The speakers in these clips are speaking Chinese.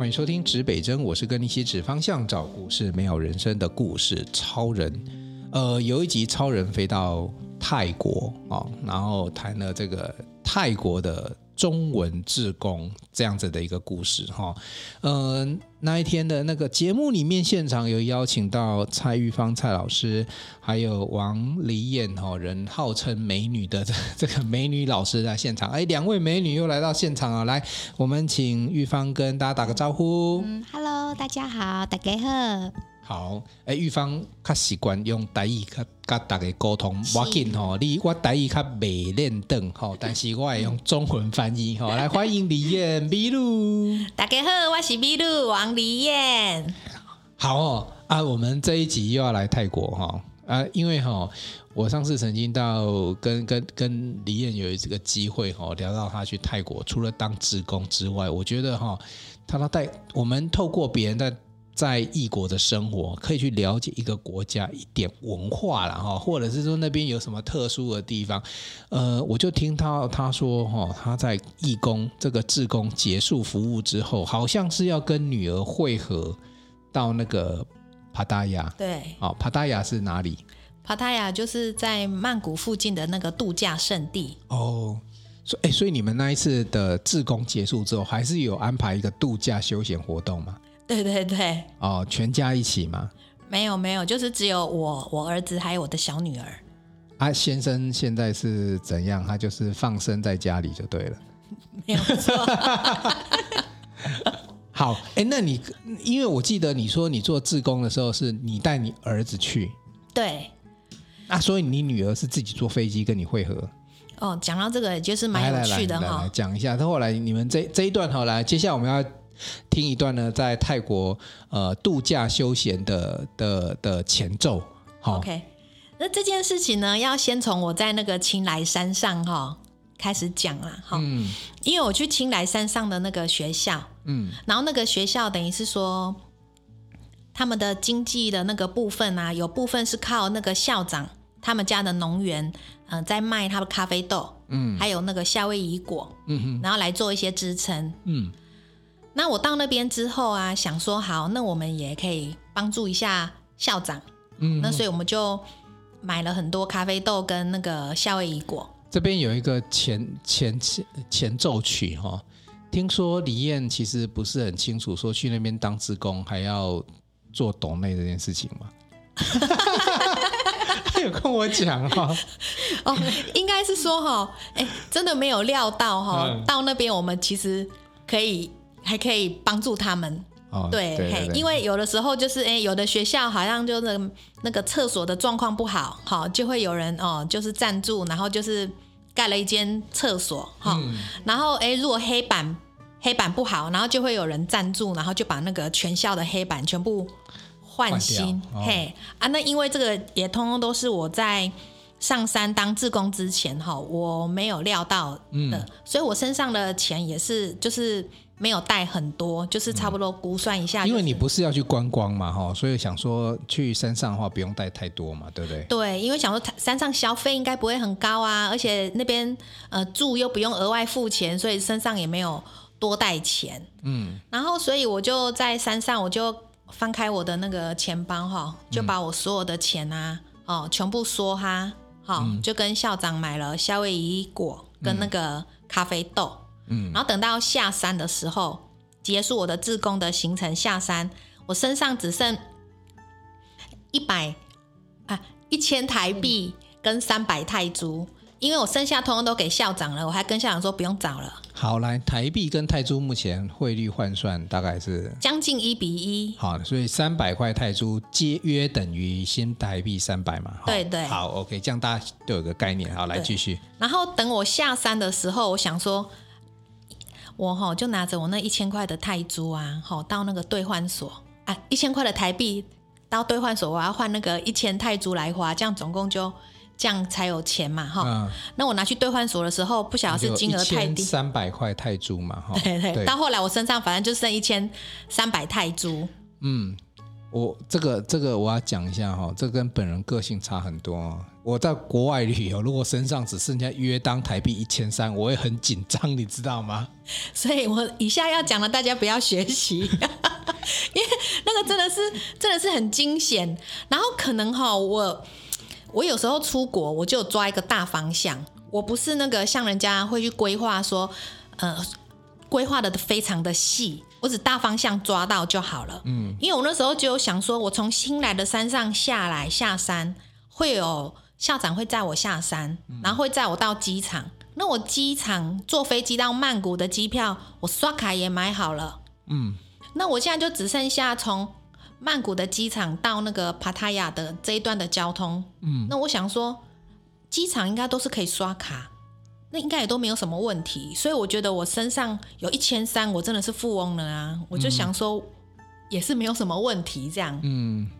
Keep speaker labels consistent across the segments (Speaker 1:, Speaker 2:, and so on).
Speaker 1: 欢迎收听指北针，我是跟你一起指方向、找故事、美好人生的故事超人。呃，有一集超人飞到泰国啊，然后谈了这个泰国的。中文志工这样子的一个故事哈，嗯、呃，那一天的那个节目里面，现场有邀请到蔡玉芳蔡老师，还有王黎燕哈，人号称美女的这 这个美女老师在现场，哎，两位美女又来到现场啊，来，我们请玉芳跟大家打个招呼。
Speaker 2: 嗯，Hello，大家好，大家好。
Speaker 1: 好，哎，玉芳她习惯用台语跟跟大家沟通，我紧吼，你我台语较未练等吼，但是我会用中文翻译吼，来欢迎李燕米露。
Speaker 2: 大家好，我是米露王李燕。
Speaker 1: 好哦，啊，我们这一集又要来泰国哈，啊，因为哈，我上次曾经到跟跟跟黎燕有这个机会哈，聊到他去泰国，除了当志工之外，我觉得哈，他他带我们透过别人的。在异国的生活，可以去了解一个国家一点文化了哈，或者是说那边有什么特殊的地方。呃，我就听到他说哈，他在义工这个志工结束服务之后，好像是要跟女儿会合到那个帕达亚。
Speaker 2: 对，
Speaker 1: 哦，帕达亚是哪里？
Speaker 2: 帕达亚就是在曼谷附近的那个度假胜地。
Speaker 1: 哦，所以，所以你们那一次的自工结束之后，还是有安排一个度假休闲活动吗？
Speaker 2: 对对对，
Speaker 1: 哦，全家一起吗？
Speaker 2: 没有没有，就是只有我、我儿子还有我的小女儿。
Speaker 1: 啊，先生现在是怎样？他就是放生在家里就对了。
Speaker 2: 没有错。
Speaker 1: 好，哎，那你因为我记得你说你做志工的时候是你带你儿子去，
Speaker 2: 对。
Speaker 1: 啊，所以你女儿是自己坐飞机跟你会合。
Speaker 2: 哦，讲到这个就是蛮有趣的哈。
Speaker 1: 讲一下，他后来你们这这一段好来，接下来我们要。听一段呢，在泰国呃度假休闲的的的前奏。好
Speaker 2: ，OK，那这件事情呢，要先从我在那个青莱山上哈、哦、开始讲啦。哈，嗯，因为我去青莱山上的那个学校，嗯，然后那个学校等于是说，他们的经济的那个部分啊，有部分是靠那个校长他们家的农园，嗯、呃，在卖他的咖啡豆，嗯，还有那个夏威夷果，嗯哼，然后来做一些支撑，嗯。那我到那边之后啊，想说好，那我们也可以帮助一下校长。嗯，那所以我们就买了很多咖啡豆跟那个夏威夷果。
Speaker 1: 这边有一个前前前前奏曲哈、哦，听说李燕其实不是很清楚，说去那边当职工还要做董内这件事情吗？他有跟我讲哈、哦，
Speaker 2: 哦，应该是说哈、哦，哎，真的没有料到哈、哦，嗯、到那边我们其实可以。还可以帮助他们，哦、对，对对对，因为有的时候就是，哎，有的学校好像就那个那个厕所的状况不好，好，就会有人哦，就是赞助，然后就是盖了一间厕所，哈、嗯，然后哎，如果黑板黑板不好，然后就会有人赞助，然后就把那个全校的黑板全部换新，哦、嘿，啊，那因为这个也通通都是我在上山当志工之前哈，我没有料到的，嗯、所以我身上的钱也是就是。没有带很多，就是差不多估算一下、就是。
Speaker 1: 因为你不是要去观光嘛，哈，所以想说去山上的话不用带太多嘛，对不对？
Speaker 2: 对，因为想说山上消费应该不会很高啊，而且那边呃住又不用额外付钱，所以身上也没有多带钱。嗯，然后所以我就在山上，我就翻开我的那个钱包哈，就把我所有的钱啊，哦，全部梭哈，好，就跟校长买了夏威夷果跟那个咖啡豆。嗯，然后等到下山的时候，结束我的自工的行程，下山，我身上只剩一百啊一千台币跟三百泰铢，因为我剩下通通都给校长了，我还跟校长说不用找了。
Speaker 1: 好，来台币跟泰铢目前汇率换算大概是
Speaker 2: 将近一比一。
Speaker 1: 好，所以三百块泰铢皆约等于新台币三百嘛。
Speaker 2: 对对。
Speaker 1: 好，OK，这样大家都有个概念。好，来继续。
Speaker 2: 然后等我下山的时候，我想说。我哈就拿着我那一千块的泰铢啊，好到那个兑换所啊，一千块的台币到兑换所，我要换那个一千泰铢来花，这样总共就这样才有钱嘛哈。嗯、那我拿去兑换所的时候，不晓得是金额太低，
Speaker 1: 三百块泰铢嘛哈。
Speaker 2: 对对。对到后来我身上反正就剩一千三百泰铢。
Speaker 1: 嗯，我这个这个我要讲一下哈，这跟本人个性差很多。我在国外旅游，如果身上只剩下约当台币一千三，我会很紧张，你知道吗？
Speaker 2: 所以我以下要讲的，大家不要学习，因为那个真的是真的是很惊险。然后可能哈，我我有时候出国，我就抓一个大方向，我不是那个像人家会去规划说，呃，规划的非常的细。我只大方向抓到就好了，嗯，因为我那时候就有想说，我从新来的山上下来下山，会有校长会载我下山，然后会载我到机场。那我机场坐飞机到曼谷的机票，我刷卡也买好了，嗯，那我现在就只剩下从曼谷的机场到那个帕塔亚的这一段的交通，嗯，那我想说，机场应该都是可以刷卡。那应该也都没有什么问题，所以我觉得我身上有一千三，我真的是富翁了啊！我就想说，也是没有什么问题这样。嗯。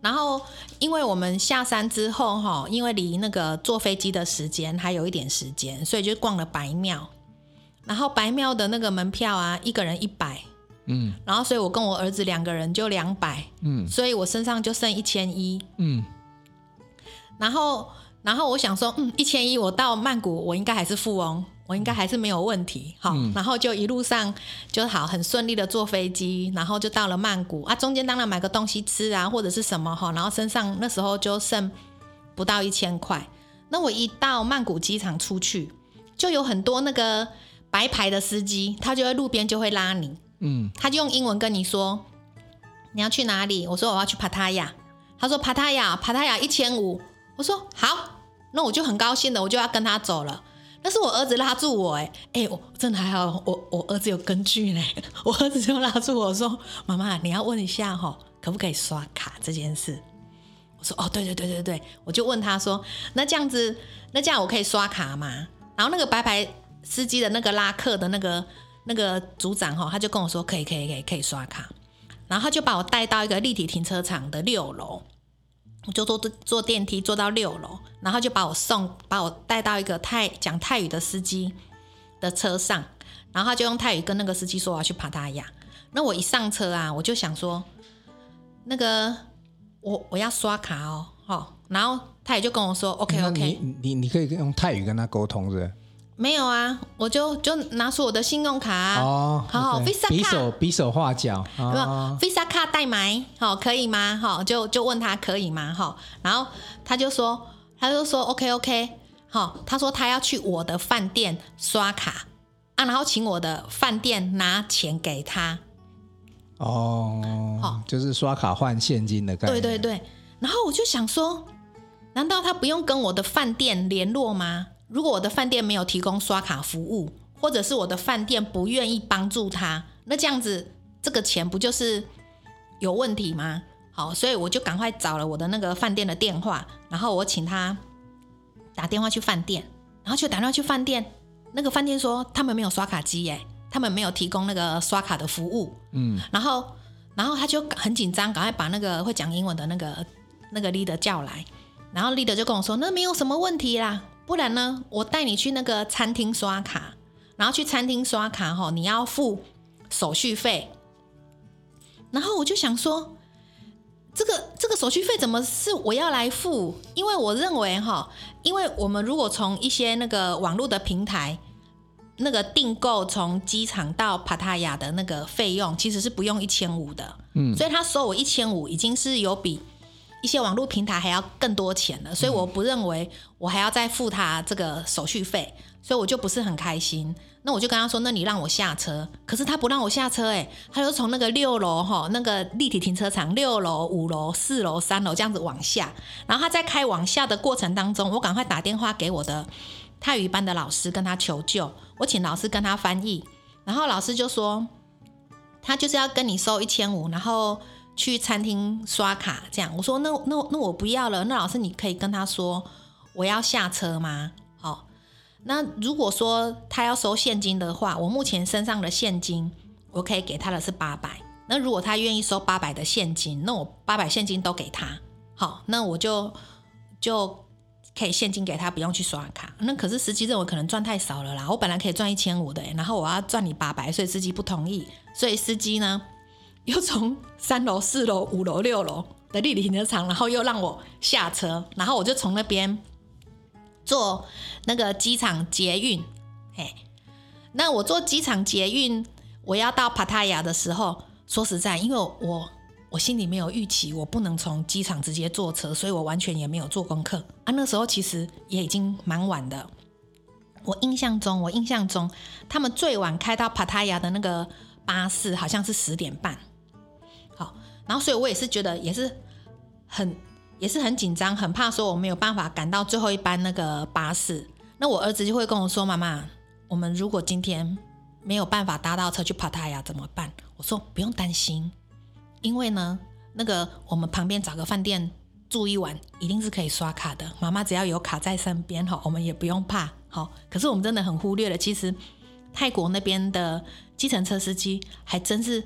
Speaker 2: 然后，因为我们下山之后哈，因为离那个坐飞机的时间还有一点时间，所以就逛了白庙。然后白庙的那个门票啊，一个人一百。嗯。然后，所以我跟我儿子两个人就两百。嗯。所以我身上就剩一千一。嗯。然后。然后我想说，嗯，一千一，我到曼谷，我应该还是富翁，我应该还是没有问题，好，嗯、然后就一路上就好，很顺利的坐飞机，然后就到了曼谷啊，中间当然买个东西吃啊，或者是什么哈，然后身上那时候就剩不到一千块。那我一到曼谷机场出去，就有很多那个白牌的司机，他就在路边就会拉你，嗯，他就用英文跟你说你要去哪里？我说我要去帕塔亚，他说帕塔亚，帕塔亚一千五，我说好。那我就很高兴的，我就要跟他走了。但是我儿子拉住我，哎哎，我真的还好，我我儿子有根据呢。我儿子就拉住我说：“妈妈，你要问一下哈，可不可以刷卡这件事？”我说：“哦，对对对对对。”我就问他说：“那这样子，那这样我可以刷卡吗？”然后那个白牌司机的那个拉客的那个那个组长哈，他就跟我说：“可以可以可以可以刷卡。”然后他就把我带到一个立体停车场的六楼。我就坐坐电梯坐到六楼，然后就把我送把我带到一个泰讲泰语的司机的车上，然后他就用泰语跟那个司机说我要去帕塔亚。那我一上车啊，我就想说，那个我我要刷卡哦，好，然后他也就跟我说 OK OK，
Speaker 1: 你你你可以用泰语跟他沟通是不是？
Speaker 2: 没有啊，我就就拿出我的信用卡，啊，哦，好好，Visa 卡，
Speaker 1: 比手比手画脚，
Speaker 2: 哦，Visa 卡代买，好，可以吗？好，就就问他可以吗？好，然后他就说，他就说 OK OK，好，他说他要去我的饭店刷卡。啊，然后请我的饭店拿钱给他，
Speaker 1: 哦，好，就是刷卡换现金的概念，
Speaker 2: 对对对，然后我就想说，难道他不用跟我的饭店联络吗？如果我的饭店没有提供刷卡服务，或者是我的饭店不愿意帮助他，那这样子这个钱不就是有问题吗？好，所以我就赶快找了我的那个饭店的电话，然后我请他打电话去饭店，然后就打电话去饭店，那个饭店说他们没有刷卡机耶，他们没有提供那个刷卡的服务。嗯，然后然后他就很紧张，赶快把那个会讲英文的那个那个 leader 叫来，然后 leader 就跟我说，那没有什么问题啦。不然呢？我带你去那个餐厅刷卡，然后去餐厅刷卡哈，你要付手续费。然后我就想说，这个这个手续费怎么是我要来付？因为我认为哈，因为我们如果从一些那个网络的平台那个订购从机场到帕塔亚的那个费用，其实是不用一千五的。嗯，所以他收我一千五，已经是有比。一些网络平台还要更多钱了，所以我不认为我还要再付他这个手续费，所以我就不是很开心。那我就跟他说：“那你让我下车。”可是他不让我下车，哎，他就从那个六楼哈，那个立体停车场六楼、五楼、四楼、三楼这样子往下。然后他在开往下的过程当中，我赶快打电话给我的泰语班的老师跟他求救，我请老师跟他翻译，然后老师就说他就是要跟你收一千五，然后。去餐厅刷卡，这样我说那那那我不要了。那老师你可以跟他说我要下车吗？好，那如果说他要收现金的话，我目前身上的现金我可以给他的是八百。那如果他愿意收八百的现金，那我八百现金都给他。好，那我就就可以现金给他，不用去刷卡。那可是司机认为可能赚太少了啦，我本来可以赚一千五的，然后我要赚你八百，所以司机不同意。所以司机呢？又从三楼、四楼、五楼、六楼的立体停车场，然后又让我下车，然后我就从那边坐那个机场捷运。嘿，那我坐机场捷运，我要到帕塔亚的时候，说实在，因为我我心里没有预期，我不能从机场直接坐车，所以我完全也没有做功课啊。那时候其实也已经蛮晚的。我印象中，我印象中，他们最晚开到帕塔亚的那个巴士好像是十点半。然后所以我也是觉得也是很也是很紧张，很怕说我没有办法赶到最后一班那个巴士。那我儿子就会跟我说：“妈妈，我们如果今天没有办法搭到车去帕塔亚怎么办？”我说：“不用担心，因为呢，那个我们旁边找个饭店住一晚，一定是可以刷卡的。妈妈只要有卡在身边，哈，我们也不用怕。好，可是我们真的很忽略了，其实泰国那边的计程车司机还真是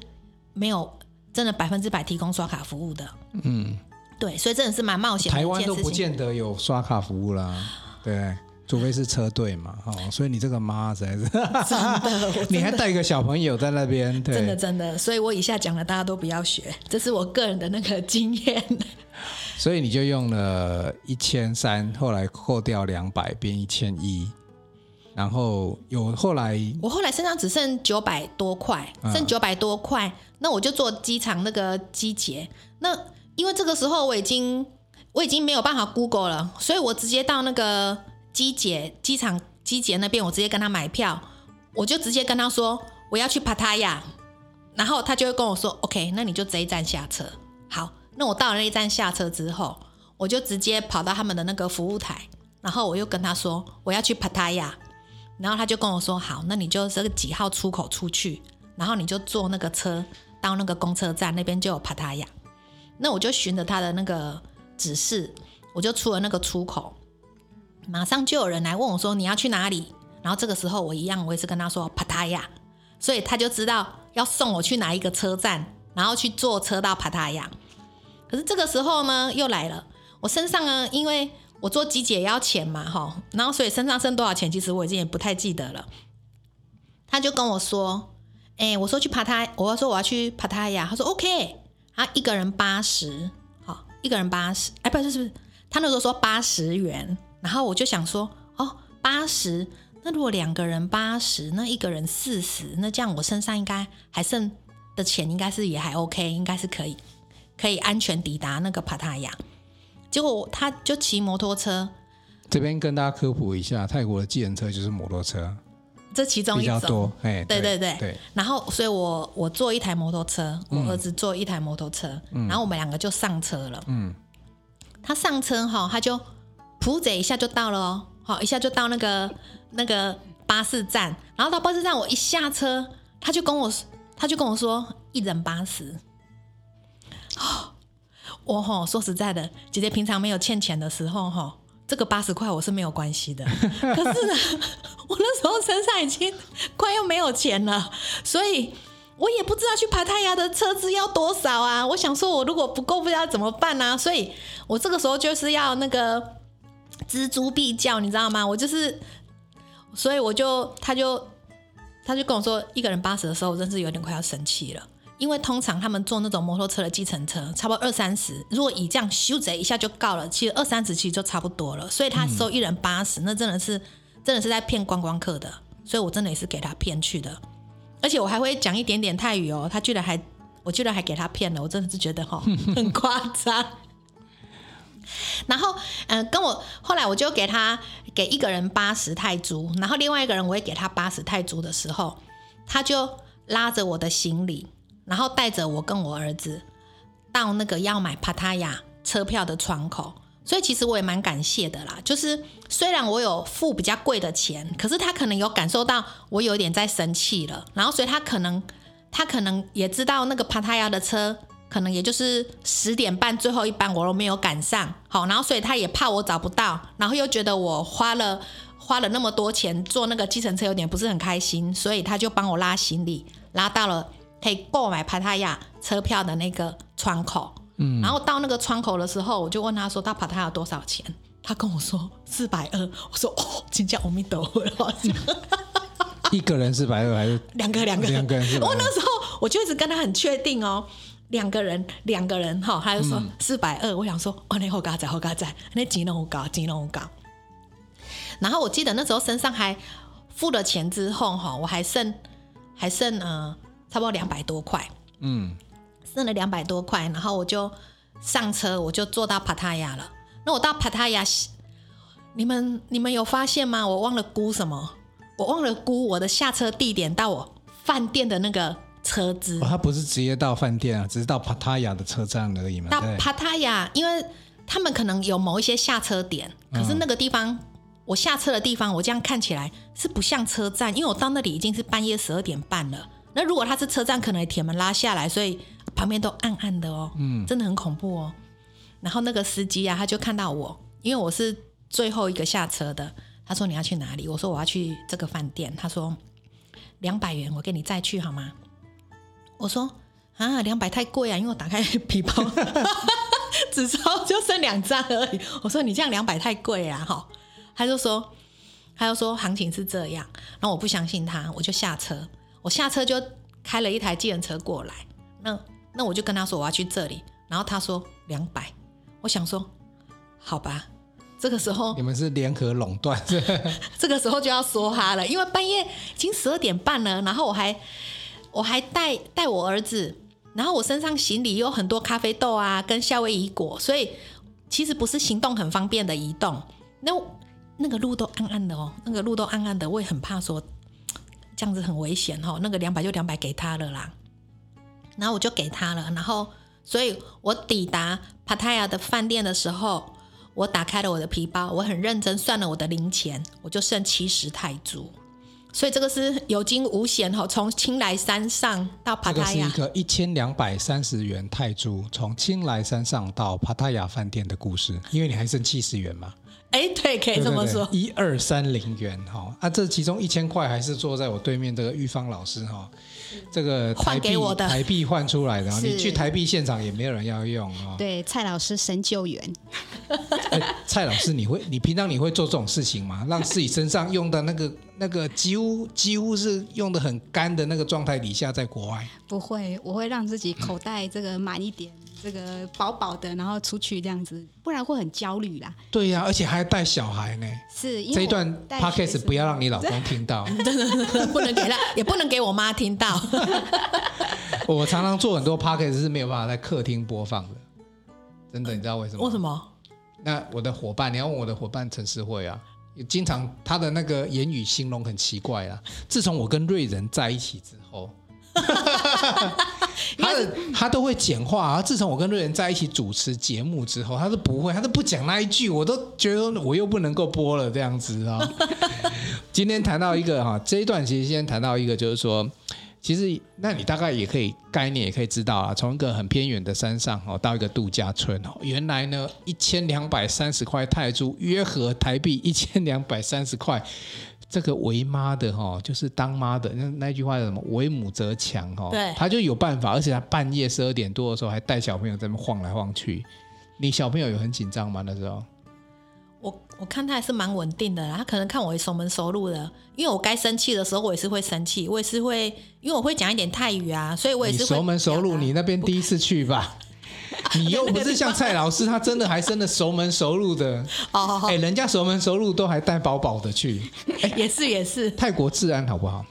Speaker 2: 没有。”真的百分之百提供刷卡服务的，嗯，对，所以真的是蛮冒险的。
Speaker 1: 台湾都不见得有刷卡服务啦，对，除非是车队嘛，哦，所以你这个妈实在是真的，你还带一个小朋友在那边，对，
Speaker 2: 真的真的，所以我以下讲的大家都不要学，这是我个人的那个经验。
Speaker 1: 所以你就用了一千三，后来扣掉两百，变一千一。然后有后来，
Speaker 2: 我后来身上只剩九百多块，剩九百多块，嗯、那我就坐机场那个机捷。那因为这个时候我已经我已经没有办法 Google 了，所以我直接到那个机捷机场机捷那边，我直接跟他买票，我就直接跟他说我要去帕塔亚，然后他就会跟我说 OK，那你就这一站下车。好，那我到了那一站下车之后，我就直接跑到他们的那个服务台，然后我又跟他说我要去帕塔亚。然后他就跟我说：“好，那你就这个几号出口出去，然后你就坐那个车到那个公车站那边就有帕塔亚。那我就循着他的那个指示，我就出了那个出口，马上就有人来问我说：你要去哪里？然后这个时候我一样，我也是跟他说帕塔亚，所以他就知道要送我去哪一个车站，然后去坐车到帕塔亚。可是这个时候呢，又来了，我身上呢，因为。我做机捷也要钱嘛，哈，然后所以身上剩多少钱，其实我已经也不太记得了。他就跟我说：“哎、我说去帕他，我要说我要去帕他亚。”他说：“OK。”他一个人八十，好，一个人八十，哎，不是，是不是？他那时候说八十元，然后我就想说：“哦，八十，那如果两个人八十，那一个人四十，那这样我身上应该还剩的钱应该是也还 OK，应该是可以，可以安全抵达那个帕他亚。”结果他就骑摩托车，
Speaker 1: 这边跟大家科普一下，泰国的计程车就是摩托车，
Speaker 2: 这其中一种
Speaker 1: 比较多。哎，
Speaker 2: 对对对，
Speaker 1: 对。
Speaker 2: 然后，所以我我坐一台摩托车，我儿子坐一台摩托车，嗯、然后我们两个就上车了。嗯。他上车哈，他就噗这一下就到了哦，好，一下就到那个那个巴士站，然后到巴士站，我一下车，他就跟我他就跟我说一人八十。我吼说实在的，姐姐平常没有欠钱的时候，哈，这个八十块我是没有关系的。可是呢，我那时候身上已经快要没有钱了，所以我也不知道去爬太阳的车子要多少啊。我想说，我如果不够，不知道怎么办啊。所以我这个时候就是要那个錙铢必较，你知道吗？我就是，所以我就他就他就跟我说，一个人八十的时候，我真是有点快要生气了。因为通常他们坐那种摩托车的计程车，差不多二三十。如果以这样咻贼一下就告了，其实二三十其实就差不多了。所以他收一人八十，那真的是真的是在骗观光客的。所以我真的也是给他骗去的，而且我还会讲一点点泰语哦。他居然还，我居然还给他骗了，我真的是觉得哈 很夸张。然后嗯，跟我后来我就给他给一个人八十泰铢，然后另外一个人我也给他八十泰铢的时候，他就拉着我的行李。然后带着我跟我儿子到那个要买帕塔亚车票的窗口，所以其实我也蛮感谢的啦。就是虽然我有付比较贵的钱，可是他可能有感受到我有点在生气了，然后所以他可能他可能也知道那个帕塔亚的车可能也就是十点半最后一班我都没有赶上，好，然后所以他也怕我找不到，然后又觉得我花了花了那么多钱坐那个计程车有点不是很开心，所以他就帮我拉行李拉到了。可以购买帕塔亚车票的那个窗口，嗯，然后到那个窗口的时候，我就问他说：“到帕塔亚多少钱？”他跟我说四百二。我说：“哦，请叫我们抖了。”一
Speaker 1: 个人四百二还是
Speaker 2: 两个两个
Speaker 1: 两个人？
Speaker 2: 我那时候我就一直跟他很确定哦，两个人，两个人哈，他就说四百二，我想说哦，那好高仔，好高仔，那钱那么高，钱那么高。然后我记得那时候身上还付了钱之后哈，我还剩还剩呃差不多两百多块，嗯，剩了两百多块，然后我就上车，我就坐到帕塔亚了。那我到帕塔亚，你们你们有发现吗？我忘了估什么？我忘了估我的下车地点到我饭店的那个车资。
Speaker 1: 哦，他不是直接到饭店啊，只是到帕塔亚的车站而已嘛。
Speaker 2: 到帕塔亚，因为他们可能有某一些下车点，可是那个地方。嗯我下车的地方，我这样看起来是不像车站，因为我到那里已经是半夜十二点半了。那如果他是车站，可能铁门拉下来，所以旁边都暗暗的哦，嗯，真的很恐怖哦。然后那个司机啊，他就看到我，因为我是最后一个下车的。他说：“你要去哪里？”我说：“我要去这个饭店。”他说：“两百元，我给你再去好吗？”我说：“啊，两百太贵啊，因为我打开皮包，纸钞就剩两张而已。”我说：“你这样两百太贵啊，哈。”他就说，他就说行情是这样，然后我不相信他，我就下车，我下车就开了一台计程车过来，那那我就跟他说我要去这里，然后他说两百，我想说好吧，这个时候
Speaker 1: 你们是联合垄断，
Speaker 2: 这个时候就要说他了，因为半夜已经十二点半了，然后我还我还带带我儿子，然后我身上行李有很多咖啡豆啊跟夏威夷果，所以其实不是行动很方便的移动，那。那个路都暗暗的哦，那个路都暗暗的，我也很怕说这样子很危险哦。那个两百就两百给他了啦，然后我就给他了，然后所以我抵达帕泰亚的饭店的时候，我打开了我的皮包，我很认真算了我的零钱，我就剩七十泰铢。所以这个是有惊无险哈，从清莱山上到帕塔亚，这个是
Speaker 1: 一个一千两百三十元泰铢，从清莱山上到帕塔亚饭店的故事。因为你还剩七十元嘛。
Speaker 2: 哎，对，可以这么说，
Speaker 1: 一二三零元哈啊，这其中一千块还是坐在我对面这个玉芳老师哈，这个台币台币换出来的，你去台币现场也没有人要用啊。
Speaker 3: 对，蔡老师神救援。
Speaker 1: 蔡老师，你会你平常你会做这种事情吗？让自己身上用的那个那个几乎几乎是用的很干的那个状态底下，在国外？
Speaker 3: 不会，我会让自己口袋这个满一点。这个饱饱的，然后出去这样子，不然会很焦虑啦。
Speaker 1: 对呀、啊，而且还带小孩呢。
Speaker 3: 是，
Speaker 1: 这一段 podcast 不要让你老公听到，
Speaker 2: 真的不能给他，也不能给我妈听到。
Speaker 1: 我常常做很多 podcast 是没有办法在客厅播放的，真的，你知道为什么？
Speaker 2: 为什么？
Speaker 1: 那我的伙伴，你要问我的伙伴陈世慧啊，经常他的那个言语形容很奇怪啊。自从我跟瑞仁在一起之后。他的他都会简化啊！自从我跟瑞仁在一起主持节目之后，他都不会，他都不讲那一句，我都觉得我又不能够播了这样子啊。今天谈到一个哈，这一段其实先谈到一个，就是说，其实那你大概也可以概念也可以知道啊，从一个很偏远的山上哦，到一个度假村哦，原来呢一千两百三十块泰铢，约合台币一千两百三十块。这个为妈的哈，就是当妈的那那句话叫什么？为母则强哈，对，他就有办法，而且他半夜十二点多的时候还带小朋友在那晃来晃去。你小朋友有很紧张吗？那时候？
Speaker 2: 我我看他还是蛮稳定的啦，他可能看我熟门熟路的，因为我该生气的时候我也是会生气，我也是会，因为我会讲一点泰语啊，所以我也是
Speaker 1: 熟门熟路。你那边第一次去吧？你又不是像蔡老师，他真的还真的熟门熟路的哦。哎，人家熟门熟路都还带饱饱的去。
Speaker 2: 哎，也是也是。
Speaker 1: 泰国治安好不好？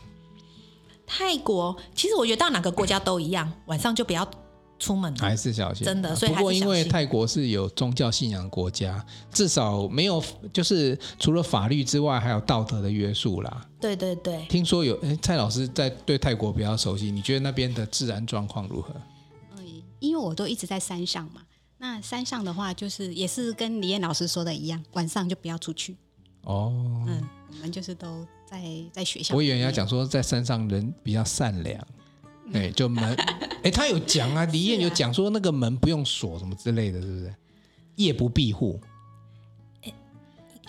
Speaker 2: 泰国其实我觉得到哪个国家都一样，晚上就不要出门，
Speaker 1: 还是小心。
Speaker 2: 真的，所以
Speaker 1: 不过因为泰国是有宗教信仰的国家，至少没有就是除了法律之外，还有道德的约束啦。
Speaker 2: 对对对。
Speaker 1: 听说有哎，蔡老师在对泰国比较熟悉，你觉得那边的治安状况如何？
Speaker 3: 因为我都一直在山上嘛，那山上的话就是也是跟李燕老师说的一样，晚上就不要出去。哦，嗯，我们就是都在在学校。
Speaker 1: 我以为人家讲说在山上人比较善良，对，就门，哎，他有讲啊，李燕有讲说那个门不用锁什么之类的，是不是？夜不闭户，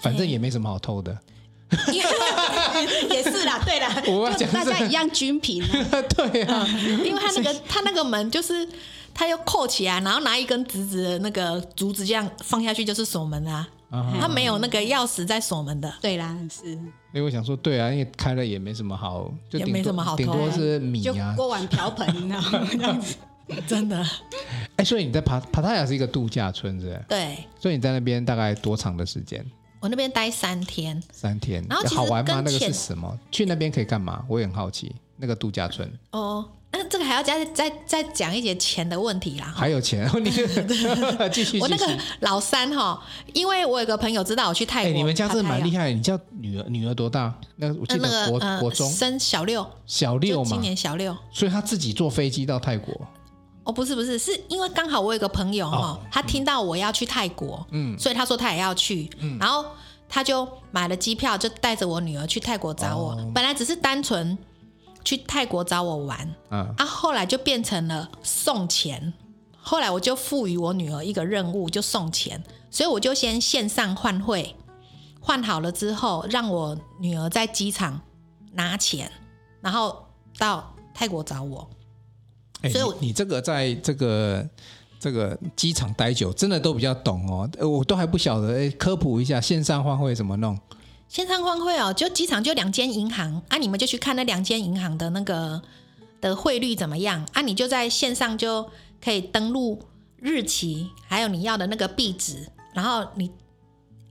Speaker 1: 反正也没什么好偷的。
Speaker 2: 也是啦，对啦，
Speaker 3: 我就大家一样均平。
Speaker 1: 对啊，
Speaker 2: 因为他那个他那个门就是。他又扣起来，然后拿一根直直的那个竹子这样放下去，就是锁门啊。他没有那个钥匙在锁门的。
Speaker 3: 对啦，是。
Speaker 1: 因为我想说，对啊，因为开了也没什么好，就
Speaker 2: 也没什么好偷，
Speaker 1: 顶多是米啊，
Speaker 3: 锅碗瓢盆，你知道吗？这样子，
Speaker 2: 真的。
Speaker 1: 哎，所以你在帕帕塔亚是一个度假村，是不是？
Speaker 2: 对。
Speaker 1: 所以你在那边大概多长的时间？
Speaker 2: 我那边待三天。
Speaker 1: 三天。然后好玩吗？那个是什么？去那边可以干嘛？我也很好奇。那个度假村。
Speaker 2: 哦。那这个还要再再再讲一些钱的问题啦。
Speaker 1: 还有钱，你 继续。
Speaker 2: 我那个老三哈，因为我有个朋友知道我去泰国。
Speaker 1: 你们家真的蛮厉害。你叫女儿，女儿多大？那我记得国国中
Speaker 2: 升小六，
Speaker 1: 小六嘛，
Speaker 2: 今年小六。
Speaker 1: 所以他自己坐飞机到泰国。
Speaker 2: 哦，不是不是，是因为刚好我有个朋友哈，他听到我要去泰国，嗯，所以他说他也要去，嗯，然后他就买了机票，就带着我女儿去泰国找我。本来只是单纯。去泰国找我玩，嗯、啊，后来就变成了送钱。后来我就赋予我女儿一个任务，就送钱。所以我就先线上换汇，换好了之后，让我女儿在机场拿钱，然后到泰国找我。
Speaker 1: 欸、所以你，你这个在这个这个机场待久，真的都比较懂哦。我都还不晓得，欸、科普一下线上换汇怎么弄。
Speaker 2: 线上换汇哦，就机场就两间银行啊，你们就去看那两间银行的那个的汇率怎么样啊？你就在线上就可以登录日期，还有你要的那个币值，然后你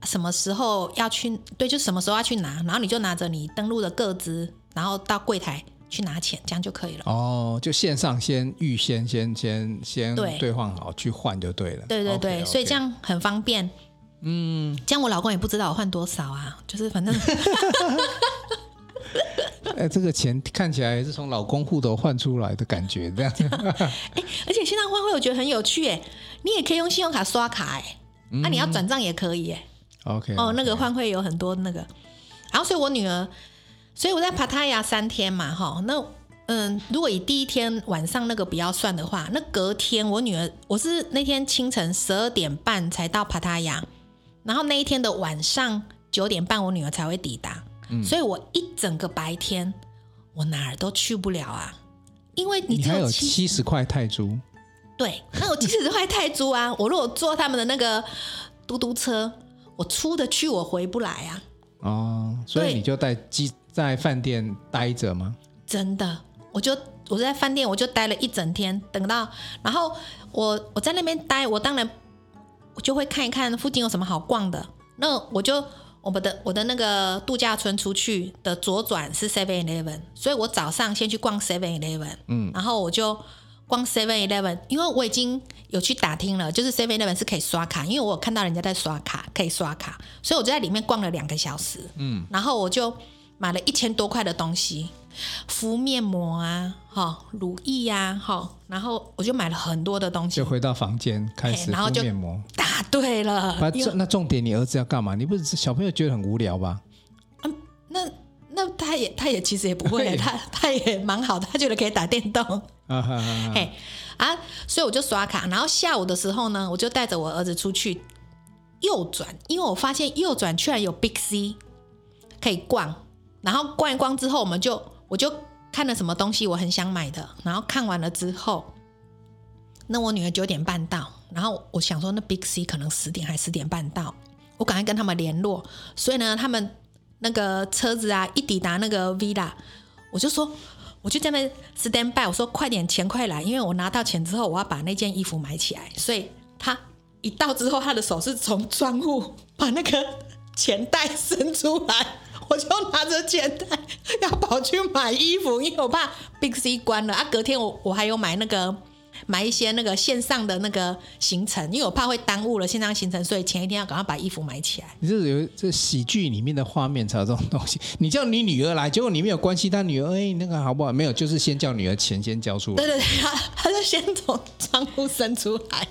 Speaker 2: 什么时候要去，对，就什么时候要去拿，然后你就拿着你登录的个资，然后到柜台去拿钱，这样就可以了。哦，
Speaker 1: 就线上先预先先先先对兑换好去换就对了。
Speaker 2: 对对对，okay, okay. 所以这样很方便。嗯，这样我老公也不知道我换多少啊，就是反正，
Speaker 1: 哎，这个钱看起来是从老公户头换出来的感觉，这样。
Speaker 2: 哎，而且线上换汇我觉得很有趣，哎，你也可以用信用卡刷卡，哎，那你要转账也可以，哎
Speaker 1: ，OK，
Speaker 2: 哦，那个换汇有很多那个，然后所以我女儿，所以我在帕塔亚三天嘛，哈，那嗯，如果以第一天晚上那个不要算的话，那隔天我女儿，我是那天清晨十二点半才到帕塔亚。然后那一天的晚上九点半，我女儿才会抵达，嗯、所以我一整个白天我哪儿都去不了啊，因为你只有
Speaker 1: 你还有七十块泰铢，
Speaker 2: 对，那我七十块泰铢啊，我如果坐他们的那个嘟嘟车，我出得去，我回不来啊。
Speaker 1: 哦，所以你就在机在饭店待着吗？
Speaker 2: 真的，我就我在饭店我就待了一整天，等到然后我我在那边待，我当然。我就会看一看附近有什么好逛的。那我就我们的我的那个度假村出去的左转是 Seven Eleven，所以我早上先去逛 Seven Eleven，嗯，然后我就逛 Seven Eleven，因为我已经有去打听了，就是 Seven Eleven 是可以刷卡，因为我有看到人家在刷卡，可以刷卡，所以我就在里面逛了两个小时，嗯，然后我就买了一千多块的东西。敷面膜啊，哈，乳液呀，哈，然后我就买了很多的东西，
Speaker 1: 就回到房间开始敷面膜。
Speaker 2: 答对了。
Speaker 1: 那那重点，你儿子要干嘛？你不是小朋友觉得很无聊吧？
Speaker 2: 嗯，那那他也他也其实也不会，他他也蛮好的，他觉得可以打电动。啊哈哈。嘿啊，所以我就刷卡，然后下午的时候呢，我就带着我儿子出去右转，因为我发现右转居然有 Big C 可以逛，然后逛一逛之后，我们就。我就看了什么东西我很想买的，然后看完了之后，那我女儿九点半到，然后我想说那 Big C 可能十点还十点半到，我赶快跟他们联络，所以呢，他们那个车子啊一抵达那个 Villa，我就说我就在那 stand by，我说快点钱快来，因为我拿到钱之后我要把那件衣服买起来，所以他一到之后，他的手是从窗户把那个钱袋伸出来。我就拿着钱袋要跑去买衣服，因为我怕 Big C 关了啊。隔天我我还有买那个买一些那个线上的那个行程，因为我怕会耽误了线上行程，所以前一天要赶快把衣服买起来。
Speaker 1: 你这有这喜剧里面的画面才有这种东西。你叫你女儿来，结果你没有关系，但女儿哎那个好不好？没有，就是先叫女儿钱先交出来。
Speaker 2: 对对对，他他就先从窗户伸出来。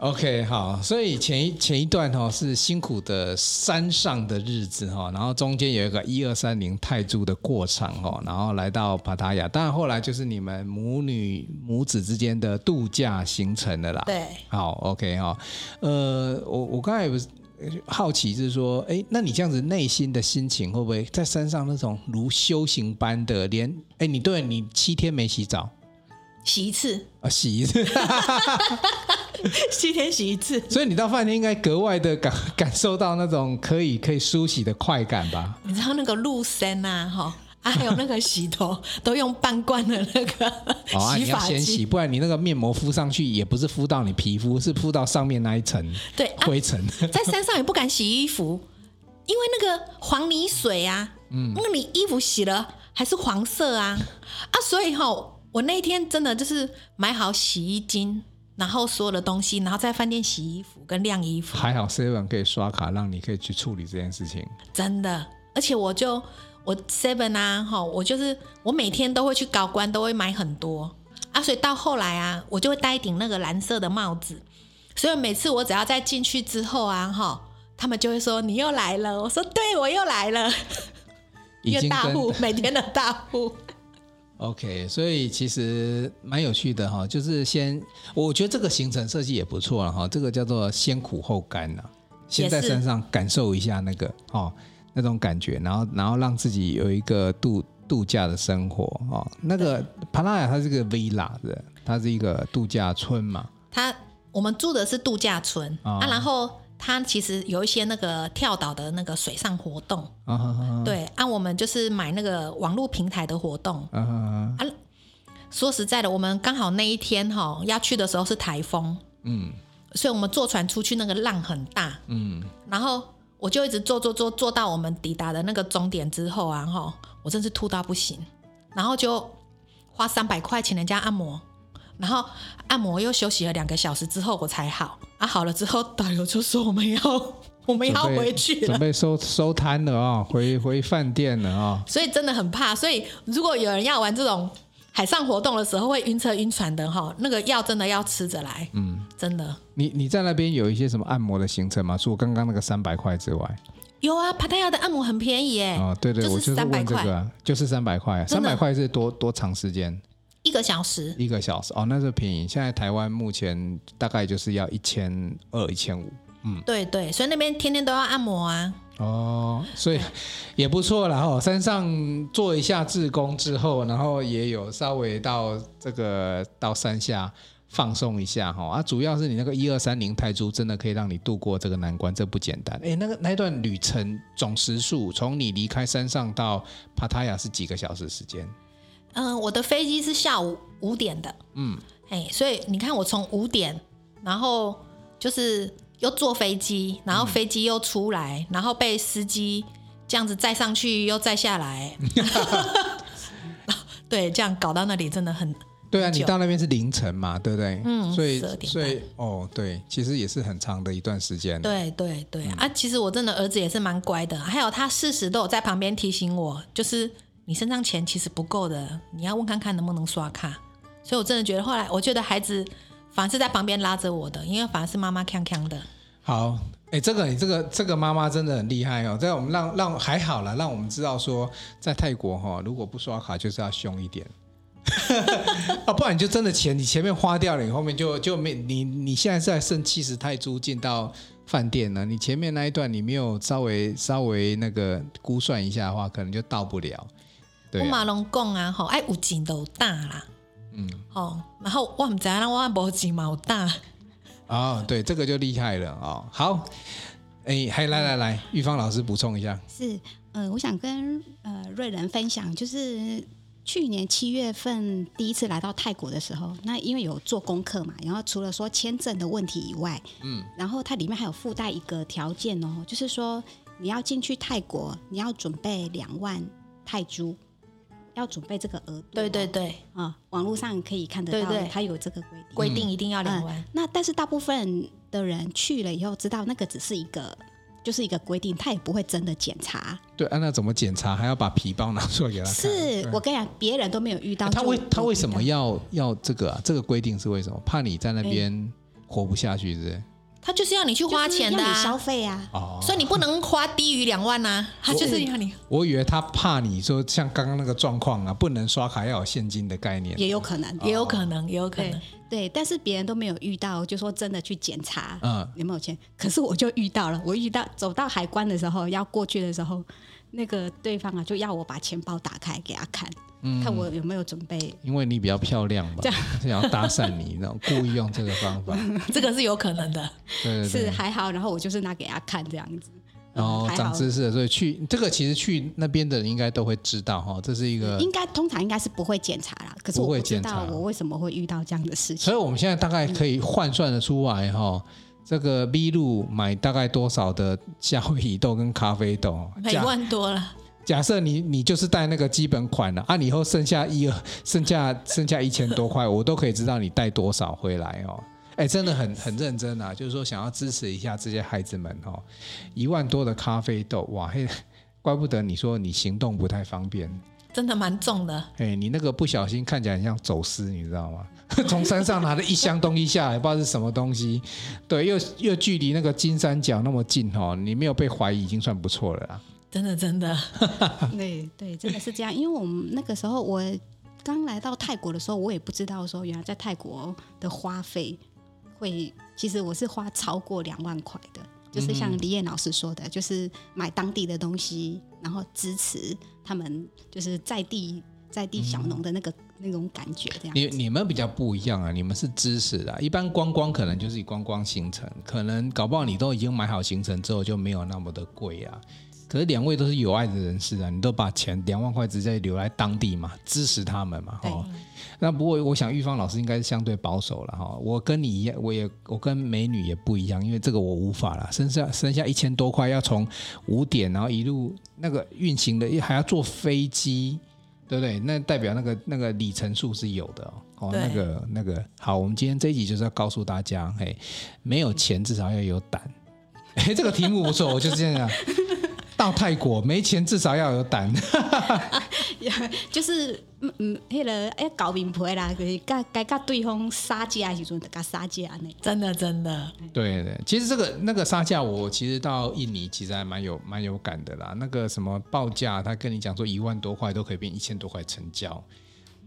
Speaker 1: OK，好，所以前一前一段哈是辛苦的山上的日子哈，然后中间有一个一二三零泰铢的过程哈，然后来到帕塔亚，当然后来就是你们母女母子之间的度假行程了啦。
Speaker 2: 对，
Speaker 1: 好，OK 哈，呃，我我刚才不是好奇就是说，哎，那你这样子内心的心情会不会在山上那种如修行般的连，哎，你对你七天没洗澡？
Speaker 2: 洗一次
Speaker 1: 啊，洗一次。
Speaker 2: 七天洗一次。
Speaker 1: 所以你到饭店应该格外的感感受到那种可以可以梳洗的快感吧？
Speaker 2: 你知道那个露身啊，哈。啊，还有那个洗头都用半罐的那个 洗发剂，哦啊、你要先洗，
Speaker 1: 不然你那个面膜敷上去也不是敷到你皮肤，是敷到上面那一层对灰尘、啊。
Speaker 2: 在山上也不敢洗衣服，因为那个黄泥水啊，嗯，那你衣服洗了还是黄色啊啊，所以哈、哦，我那一天真的就是买好洗衣精，然后所有的东西，然后在饭店洗衣服跟晾衣服。
Speaker 1: 还好 Seven 可以刷卡，让你可以去处理这件事情。
Speaker 2: 真的，而且我就。我 seven 啊，哈，我就是我每天都会去搞官，都会买很多啊，所以到后来啊，我就会戴一顶那个蓝色的帽子，所以每次我只要再进去之后啊，哈，他们就会说你又来了，我说对，我又来了，一个大户，每天的大户。
Speaker 1: OK，所以其实蛮有趣的哈，就是先，我觉得这个行程设计也不错了哈，这个叫做先苦后甘呐，先在山上感受一下那个哦。那种感觉，然后然后让自己有一个度度假的生活哦。那个帕拉雅它是个 villa 的，它是一个度假村嘛。
Speaker 2: 它我们住的是度假村、哦、啊，然后它其实有一些那个跳岛的那个水上活动。对，按、啊、我们就是买那个网络平台的活动。哦、啊，说实在的，我们刚好那一天哈、哦、要去的时候是台风，嗯，所以我们坐船出去那个浪很大，嗯，然后。我就一直坐坐坐坐到我们抵达的那个终点之后啊，哈，我真是吐到不行，然后就花三百块请人家按摩，然后按摩又休息了两个小时之后我才好，啊，好了之后导游就说我们要 我们要回去了，
Speaker 1: 准备收收摊了啊，回回饭店了啊，
Speaker 2: 所以真的很怕，所以如果有人要玩这种。海上活动的时候会晕车晕船的哈，那个药真的要吃着来，嗯，真的。
Speaker 1: 你你在那边有一些什么按摩的行程吗？除了刚刚那个三百块之外，
Speaker 2: 有啊，帕泰亚的按摩很便宜耶。
Speaker 1: 哦，对对，就是三百块，就是三百块，三百块是多多长时间？
Speaker 2: 一个小时。
Speaker 1: 一个小时哦，那是便宜。现在台湾目前大概就是要一千二、一千五。嗯，
Speaker 2: 对对，所以那边天天都要按摩啊。
Speaker 1: 哦，所以也不错啦哈。山上做一下志工之后，然后也有稍微到这个到山下放松一下哈。啊，主要是你那个一二三零泰铢真的可以让你度过这个难关，这不简单。哎，那个那段旅程总时数，从你离开山上到帕塔亚是几个小时时间？
Speaker 2: 嗯，我的飞机是下午五点的。嗯，哎，所以你看我从五点，然后就是。又坐飞机，然后飞机又出来，嗯、然后被司机这样子载上去，又载下来，对，这样搞到那里真的很。
Speaker 1: 对啊，你到那边是凌晨嘛，对不对？嗯，所以所以哦，对，其实也是很长的一段时间。
Speaker 2: 对对对、嗯、啊，其实我真的儿子也是蛮乖的，还有他适时都有在旁边提醒我，就是你身上钱其实不够的，你要问看看能不能刷卡。所以我真的觉得后来，我觉得孩子。反而是在旁边拉着我的，因为反而是妈妈锵锵的。
Speaker 1: 好，哎、这个你这个这个妈妈真的很厉害哦。在我们让让还好了，让我们知道说，在泰国哈、哦，如果不刷卡就是要凶一点，啊，不然你就真的钱你前面花掉了，你后面就就没你你现在是在剩七十泰铢进到饭店了，你前面那一段你没有稍微稍微那个估算一下的话，可能就到不了。
Speaker 2: 我马龙讲啊，吼，爱有钱都大啦。嗯，哦，然后我唔知道，我无钱嘛，好大。
Speaker 1: 哦，对，这个就厉害了哦。好，哎，还来来来，玉芳老师补充一下。
Speaker 3: 是，呃，我想跟呃瑞仁分享，就是去年七月份第一次来到泰国的时候，那因为有做功课嘛，然后除了说签证的问题以外，嗯，然后它里面还有附带一个条件哦，就是说你要进去泰国，你要准备两万泰铢。要准备这个额度，
Speaker 2: 对对对，
Speaker 3: 啊、哦，网络上可以看得到，对对它有这个规定，
Speaker 2: 规定一定要两万、嗯。
Speaker 3: 那但是大部分的人去了以后，知道那个只是一个，就是一个规定，他也不会真的检查。
Speaker 1: 对，啊、那怎么检查？还要把皮包拿出来给他看。
Speaker 3: 是我跟你讲，别人都没有遇到。
Speaker 1: 他为他为什么要要这个啊？这个规定是为什么？怕你在那边活不下去，是不是？
Speaker 2: 他就是要你去花钱的、啊，
Speaker 3: 你消费啊，
Speaker 1: 哦，
Speaker 2: 所以你不能花低于两万呐、啊。他就是要你
Speaker 1: 我。我以为他怕你说像刚刚那个状况啊，不能刷卡要有现金的概念。
Speaker 3: 也有可能，
Speaker 2: 也有可能，也有可能。
Speaker 3: 对，但是别人都没有遇到，就说真的去检查，嗯，有没有钱？可是我就遇到了，我遇到走到海关的时候，要过去的时候，那个对方啊就要我把钱包打开给他看。嗯，看我有没有准备。
Speaker 1: 因为你比较漂亮吧，这样 想要搭讪你，然后故意用这个方法，
Speaker 2: 这个是有可能的。
Speaker 1: 对，对，对，
Speaker 3: 是还好，然后我就是拿给他看这样子。
Speaker 1: 然后长知识，所以去这个其实去那边的人应该都会知道哈，这是一个
Speaker 3: 应该通常应该是不会检查啦。可是我不知道我为什么会遇到这样的事情。
Speaker 1: 所以我们现在大概可以换算的出来哈，这个 B 路买大概多少的夏威夷豆跟咖啡豆？
Speaker 2: 一万多了。
Speaker 1: 假设你你就是带那个基本款了啊，你以后剩下一二剩下剩下一千多块，我都可以知道你带多少回来哦。哎，真的很很认真啊！就是说，想要支持一下这些孩子们哦，一万多的咖啡豆哇，嘿，怪不得你说你行动不太方便，
Speaker 2: 真的蛮重的。
Speaker 1: 哎，你那个不小心看起来很像走私，你知道吗？从山上拿了一箱东西下来，不知道是什么东西。对，又又距离那个金三角那么近哦，你没有被怀疑已经算不错了啦。
Speaker 2: 真的，真的。
Speaker 3: 对 对，真的是这样。因为我们那个时候我刚来到泰国的时候，我也不知道说原来在泰国的花费。会，其实我是花超过两万块的，就是像李燕老师说的，就是买当地的东西，然后支持他们，就是在地在地小农的那个、嗯、那种感觉。这样，
Speaker 1: 你你们比较不一样啊，你们是知识的，一般观光可能就是观光行程，可能搞不好你都已经买好行程之后就没有那么的贵啊。可是两位都是有爱的人士啊，你都把钱两万块直接留在当地嘛，支持他们嘛，哦。那不过我想玉芳老师应该是相对保守了哈。我跟你一样，我也我跟美女也不一样，因为这个我无法了。剩下剩下一千多块要从五点，然后一路那个运行的，还要坐飞机，对不对？那代表那个那个里程数是有的哦。哦，那个那个好，我们今天这一集就是要告诉大家，嘿，没有钱至少要有胆。哎，这个题目不错，我就是这样。到泰国没钱，至少要有胆。
Speaker 3: 就是嗯嗯，那个哎，搞明牌啦，可以该该跟对方杀价时阵，就跟杀价呢。
Speaker 2: 真的真的。
Speaker 1: 对对，其实这个那个杀价，我其实到印尼其实还蛮有蛮有感的啦。那个什么报价，他跟你讲说一万多块都可以变一千多块成交，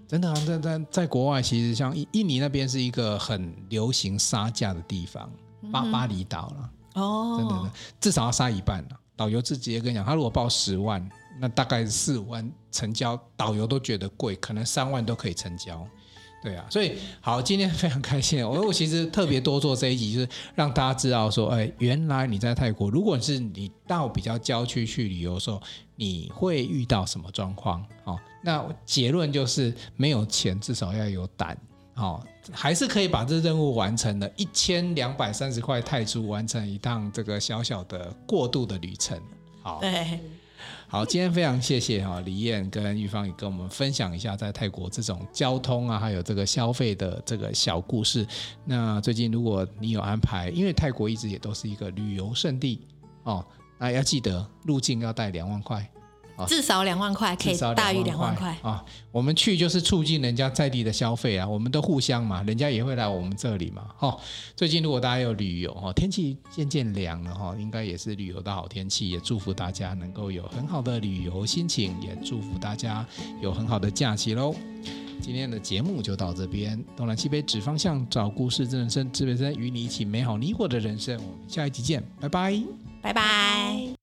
Speaker 1: 真的啊。在在在国外，其实像印印尼那边是一个很流行杀价的地方，巴、嗯、巴厘岛了。哦，真的，至少要杀一半了。导游直接跟你讲，他如果报十万，那大概四五万成交，导游都觉得贵，可能三万都可以成交，对啊，所以好，今天非常开心，我我其实特别多做这一集，就是让大家知道说，哎，原来你在泰国，如果是你到比较郊区去旅游的时候，你会遇到什么状况？哦，那结论就是没有钱，至少要有胆。哦，还是可以把这任务完成了，一千两百三十块泰铢完成一趟这个小小的过渡的旅程。好，好，今天非常谢谢哈李燕跟玉芳也跟我们分享一下在泰国这种交通啊，还有这个消费的这个小故事。那最近如果你有安排，因为泰国一直也都是一个旅游胜地哦，那要记得入境要带两万块。
Speaker 2: 至少两万块，可以大于两万块
Speaker 1: 啊！我们去就是促进人家在地的消费啊，我们都互相嘛，人家也会来我们这里嘛。哈，最近如果大家有旅游哈，天气渐渐凉了哈，应该也是旅游的好天气，也祝福大家能够有很好的旅游心情，也祝福大家有很好的假期喽。今天的节目就到这边，东南西北指方向，找故事真人生，指北针与你一起美好你我的人生。我们下一集见，拜拜，
Speaker 2: 拜拜。